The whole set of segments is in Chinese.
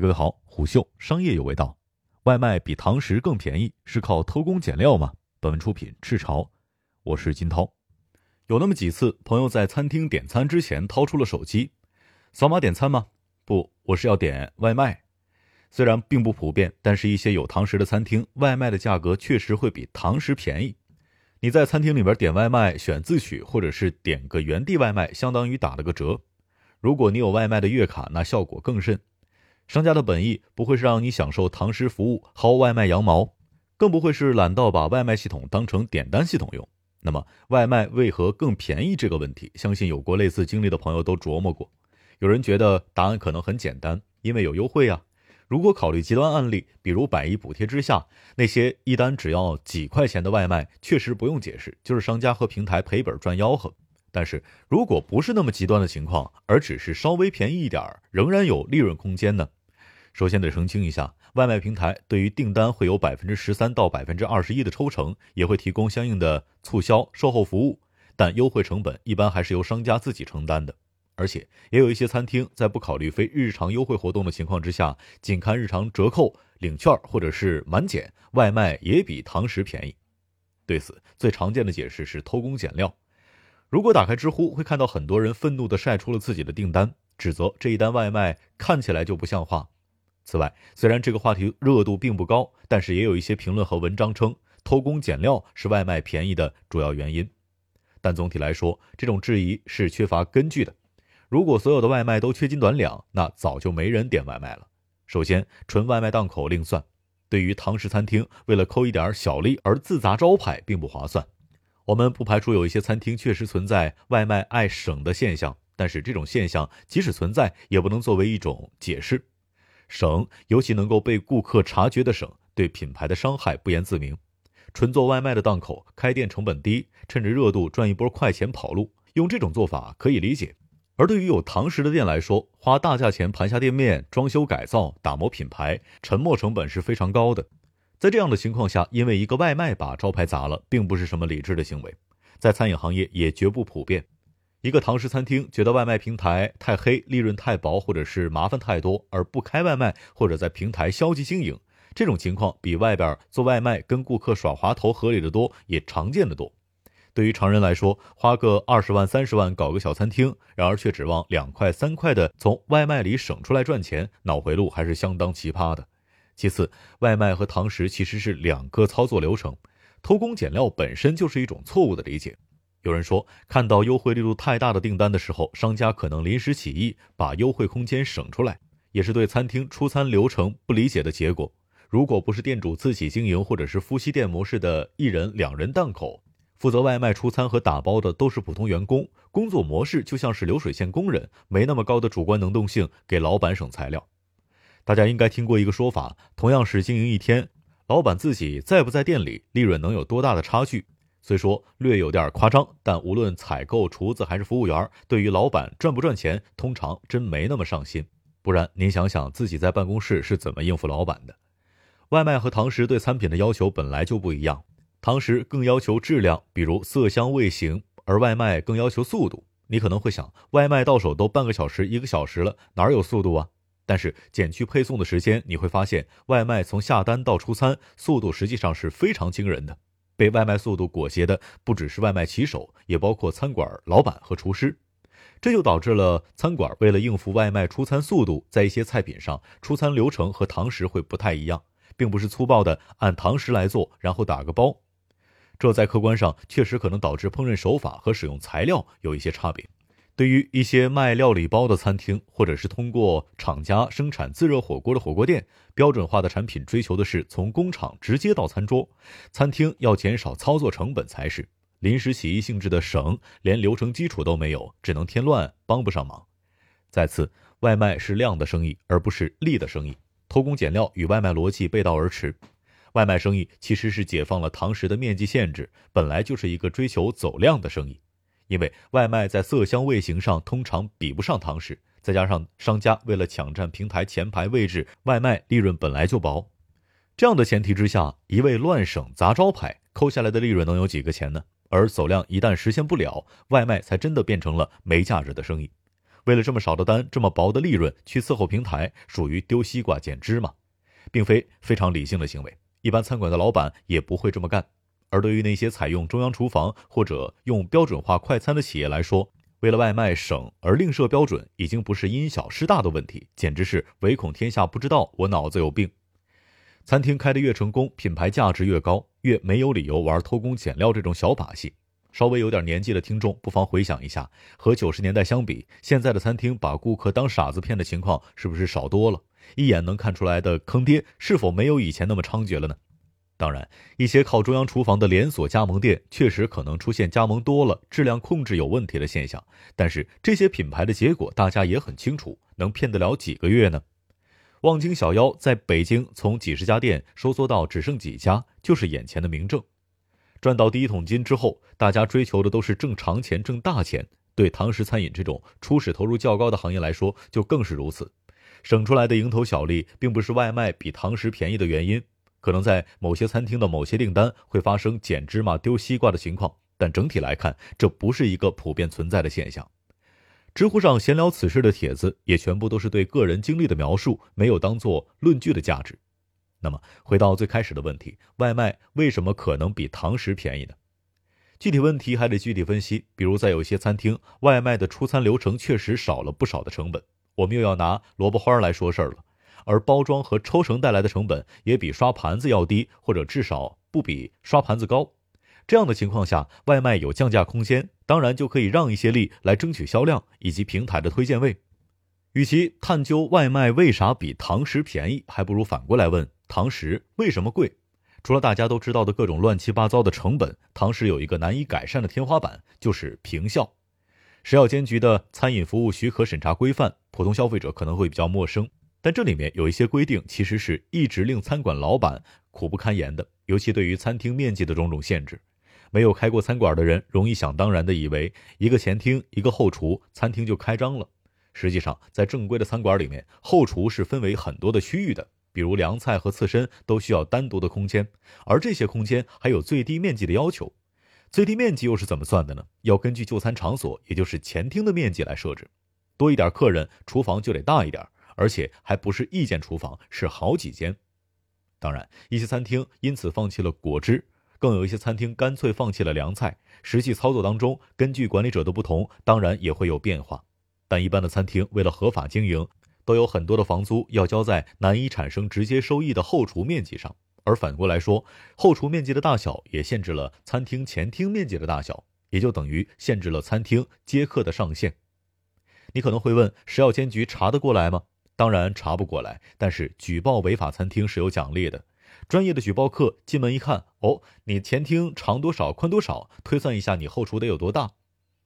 各位好，虎嗅商业有味道，外卖比堂食更便宜，是靠偷工减料吗？本文出品赤潮，我是金涛。有那么几次，朋友在餐厅点餐之前掏出了手机，扫码点餐吗？不，我是要点外卖。虽然并不普遍，但是一些有堂食的餐厅，外卖的价格确实会比堂食便宜。你在餐厅里边点外卖，选自取或者是点个原地外卖，相当于打了个折。如果你有外卖的月卡，那效果更甚。商家的本意不会是让你享受堂食服务薅外卖羊毛，更不会是懒到把外卖系统当成点单系统用。那么，外卖为何更便宜这个问题，相信有过类似经历的朋友都琢磨过。有人觉得答案可能很简单，因为有优惠啊。如果考虑极端案例，比如百亿补贴之下，那些一单只要几块钱的外卖，确实不用解释，就是商家和平台赔本赚吆喝。但是如果不是那么极端的情况，而只是稍微便宜一点儿，仍然有利润空间呢？首先得澄清一下，外卖平台对于订单会有百分之十三到百分之二十一的抽成，也会提供相应的促销售后服务，但优惠成本一般还是由商家自己承担的。而且也有一些餐厅在不考虑非日常优惠活动的情况之下，仅看日常折扣、领券或者是满减，外卖也比堂食便宜。对此，最常见的解释是偷工减料。如果打开知乎，会看到很多人愤怒地晒出了自己的订单，指责这一单外卖看起来就不像话。此外，虽然这个话题热度并不高，但是也有一些评论和文章称偷工减料是外卖便宜的主要原因。但总体来说，这种质疑是缺乏根据的。如果所有的外卖都缺斤短两，那早就没人点外卖了。首先，纯外卖档口另算，对于堂食餐厅为了抠一点小利而自砸招牌，并不划算。我们不排除有一些餐厅确实存在外卖爱省的现象，但是这种现象即使存在，也不能作为一种解释。省，尤其能够被顾客察觉的省，对品牌的伤害不言自明。纯做外卖的档口开店成本低，趁着热度赚一波快钱跑路，用这种做法可以理解。而对于有堂食的店来说，花大价钱盘下店面、装修改造、打磨品牌，沉没成本是非常高的。在这样的情况下，因为一个外卖把招牌砸了，并不是什么理智的行为，在餐饮行业也绝不普遍。一个堂食餐厅觉得外卖平台太黑、利润太薄，或者是麻烦太多，而不开外卖，或者在平台消极经营，这种情况比外边做外卖跟顾客耍滑头合理的多，也常见的多。对于常人来说，花个二十万、三十万搞个小餐厅，然而却指望两块、三块的从外卖里省出来赚钱，脑回路还是相当奇葩的。其次，外卖和堂食其实是两个操作流程，偷工减料本身就是一种错误的理解。有人说，看到优惠力度太大的订单的时候，商家可能临时起意把优惠空间省出来，也是对餐厅出餐流程不理解的结果。如果不是店主自己经营，或者是夫妻店模式的一人两人档口，负责外卖出餐和打包的都是普通员工，工作模式就像是流水线工人，没那么高的主观能动性，给老板省材料。大家应该听过一个说法，同样是经营一天，老板自己在不在店里，利润能有多大的差距？虽说略有点夸张，但无论采购、厨子还是服务员，对于老板赚不赚钱，通常真没那么上心。不然，您想想自己在办公室是怎么应付老板的？外卖和堂食对餐品的要求本来就不一样，堂食更要求质量，比如色香味形，而外卖更要求速度。你可能会想，外卖到手都半个小时、一个小时了，哪有速度啊？但是减去配送的时间，你会发现，外卖从下单到出餐，速度实际上是非常惊人的。被外卖速度裹挟的不只是外卖骑手，也包括餐馆老板和厨师，这就导致了餐馆为了应付外卖出餐速度，在一些菜品上出餐流程和堂食会不太一样，并不是粗暴的按堂食来做，然后打个包。这在客观上确实可能导致烹饪手法和使用材料有一些差别。对于一些卖料理包的餐厅，或者是通过厂家生产自热火锅的火锅店，标准化的产品追求的是从工厂直接到餐桌，餐厅要减少操作成本才是。临时起意性质的省，连流程基础都没有，只能添乱，帮不上忙。再次，外卖是量的生意，而不是利的生意。偷工减料与外卖逻辑背道而驰。外卖生意其实是解放了堂食的面积限制，本来就是一个追求走量的生意。因为外卖在色香味形上通常比不上堂食，再加上商家为了抢占平台前排位置，外卖利润本来就薄，这样的前提之下，一味乱省砸招牌，抠下来的利润能有几个钱呢？而走量一旦实现不了，外卖才真的变成了没价值的生意。为了这么少的单、这么薄的利润去伺候平台，属于丢西瓜捡芝麻，并非非常理性的行为。一般餐馆的老板也不会这么干。而对于那些采用中央厨房或者用标准化快餐的企业来说，为了外卖省而另设标准，已经不是因小失大的问题，简直是唯恐天下不知道我脑子有病。餐厅开得越成功，品牌价值越高，越没有理由玩偷工减料这种小把戏。稍微有点年纪的听众，不妨回想一下，和九十年代相比，现在的餐厅把顾客当傻子骗的情况是不是少多了？一眼能看出来的坑爹，是否没有以前那么猖獗了呢？当然，一些靠中央厨房的连锁加盟店确实可能出现加盟多了、质量控制有问题的现象。但是这些品牌的结果大家也很清楚，能骗得了几个月呢？望京小妖在北京从几十家店收缩到只剩几家，就是眼前的明证。赚到第一桶金之后，大家追求的都是挣长钱、挣大钱。对堂食餐饮这种初始投入较高的行业来说，就更是如此。省出来的蝇头小利，并不是外卖比堂食便宜的原因。可能在某些餐厅的某些订单会发生捡芝麻丢西瓜的情况，但整体来看，这不是一个普遍存在的现象。知乎上闲聊此事的帖子也全部都是对个人经历的描述，没有当做论据的价值。那么，回到最开始的问题，外卖为什么可能比堂食便宜呢？具体问题还得具体分析。比如，在有些餐厅，外卖的出餐流程确实少了不少的成本。我们又要拿萝卜花来说事儿了。而包装和抽成带来的成本也比刷盘子要低，或者至少不比刷盘子高。这样的情况下，外卖有降价空间，当然就可以让一些利来争取销量以及平台的推荐位。与其探究外卖为啥比堂食便宜，还不如反过来问堂食为什么贵。除了大家都知道的各种乱七八糟的成本，堂食有一个难以改善的天花板，就是平效。食药监局的餐饮服务许可审查规范，普通消费者可能会比较陌生。但这里面有一些规定，其实是一直令餐馆老板苦不堪言的，尤其对于餐厅面积的种种限制。没有开过餐馆的人，容易想当然的以为一个前厅一个后厨，餐厅就开张了。实际上，在正规的餐馆里面，后厨是分为很多的区域的，比如凉菜和刺身都需要单独的空间，而这些空间还有最低面积的要求。最低面积又是怎么算的呢？要根据就餐场所，也就是前厅的面积来设置。多一点客人，厨房就得大一点。而且还不是一间厨房，是好几间。当然，一些餐厅因此放弃了果汁，更有一些餐厅干脆放弃了凉菜。实际操作当中，根据管理者的不同，当然也会有变化。但一般的餐厅为了合法经营，都有很多的房租要交在难以产生直接收益的后厨面积上。而反过来说，后厨面积的大小也限制了餐厅前厅面积的大小，也就等于限制了餐厅接客的上限。你可能会问：食药监局查得过来吗？当然查不过来，但是举报违法餐厅是有奖励的。专业的举报客进门一看，哦，你前厅长多少，宽多少，推算一下你后厨得有多大。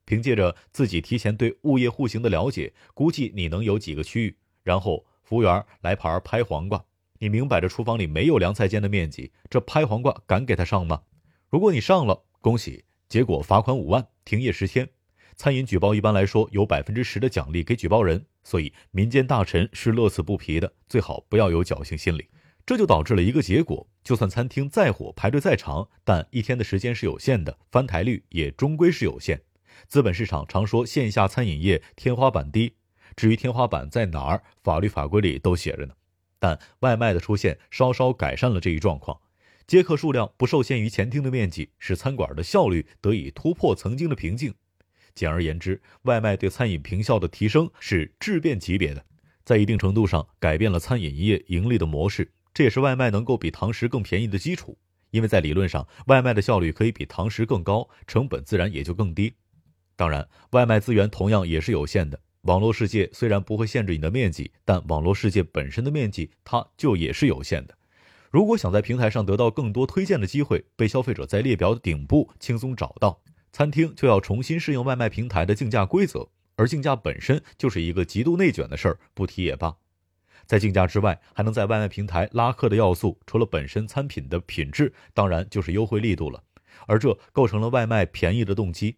凭借着自己提前对物业户型的了解，估计你能有几个区域。然后服务员来盘拍黄瓜，你明摆着厨房里没有凉菜间的面积，这拍黄瓜敢给他上吗？如果你上了，恭喜，结果罚款五万，停业十天。餐饮举报一般来说有百分之十的奖励给举报人，所以民间大臣是乐此不疲的，最好不要有侥幸心理。这就导致了一个结果：就算餐厅再火，排队再长，但一天的时间是有限的，翻台率也终归是有限。资本市场常说线下餐饮业天花板低，至于天花板在哪儿，法律法规里都写着呢。但外卖的出现稍稍改善了这一状况，接客数量不受限于前厅的面积，使餐馆的效率得以突破曾经的瓶颈。简而言之，外卖对餐饮评效的提升是质变级别的，在一定程度上改变了餐饮业盈利的模式。这也是外卖能够比堂食更便宜的基础，因为在理论上，外卖的效率可以比堂食更高，成本自然也就更低。当然，外卖资源同样也是有限的。网络世界虽然不会限制你的面积，但网络世界本身的面积它就也是有限的。如果想在平台上得到更多推荐的机会，被消费者在列表顶部轻松找到。餐厅就要重新适应外卖平台的竞价规则，而竞价本身就是一个极度内卷的事儿，不提也罢。在竞价之外，还能在外卖平台拉客的要素，除了本身餐品的品质，当然就是优惠力度了。而这构成了外卖便宜的动机。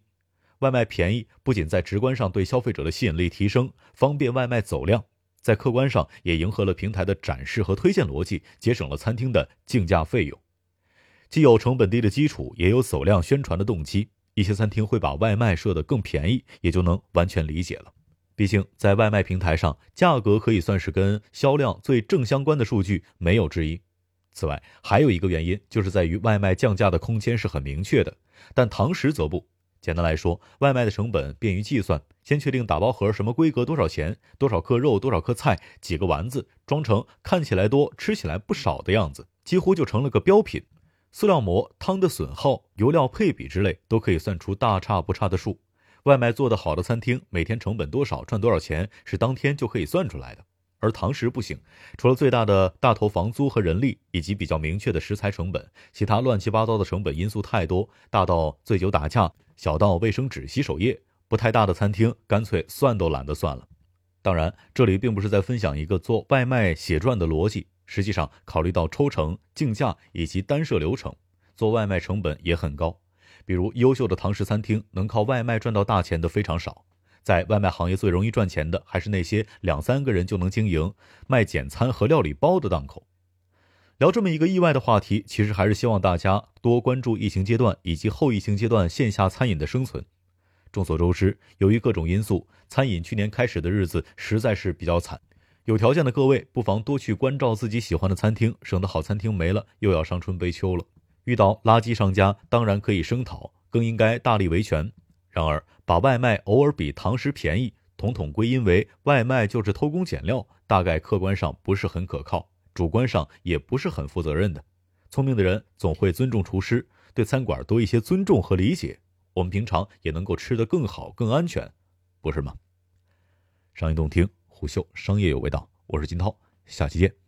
外卖便宜不仅在直观上对消费者的吸引力提升，方便外卖走量，在客观上也迎合了平台的展示和推荐逻辑，节省了餐厅的竞价费用。既有成本低的基础，也有走量宣传的动机。一些餐厅会把外卖设得更便宜，也就能完全理解了。毕竟在外卖平台上，价格可以算是跟销量最正相关的数据，没有之一。此外，还有一个原因，就是在于外卖降价的空间是很明确的，但堂食则不。简单来说，外卖的成本便于计算，先确定打包盒什么规格、多少钱、多少克肉、多少克菜、几个丸子，装成看起来多、吃起来不少的样子，几乎就成了个标品。塑料膜、汤的损耗、油料配比之类，都可以算出大差不差的数。外卖做得好的餐厅，每天成本多少，赚多少钱，是当天就可以算出来的。而堂食不行，除了最大的大头房租和人力，以及比较明确的食材成本，其他乱七八糟的成本因素太多，大到醉酒打架，小到卫生纸、洗手液，不太大的餐厅干脆算都懒得算了。当然，这里并不是在分享一个做外卖血赚的逻辑，实际上考虑到抽成、竞价以及单设流程，做外卖成本也很高。比如优秀的堂食餐厅，能靠外卖赚到大钱的非常少。在外卖行业最容易赚钱的，还是那些两三个人就能经营卖简餐和料理包的档口。聊这么一个意外的话题，其实还是希望大家多关注疫情阶段以及后疫情阶段线下餐饮的生存。众所周知，由于各种因素，餐饮去年开始的日子实在是比较惨。有条件的各位，不妨多去关照自己喜欢的餐厅，省得好餐厅没了，又要伤春悲秋了。遇到垃圾商家，当然可以声讨，更应该大力维权。然而，把外卖偶尔比堂食便宜，统统归因为外卖就是偷工减料，大概客观上不是很可靠，主观上也不是很负责任的。聪明的人总会尊重厨师，对餐馆多一些尊重和理解，我们平常也能够吃得更好、更安全，不是吗？商业洞听，虎嗅商业有味道，我是金涛，下期见。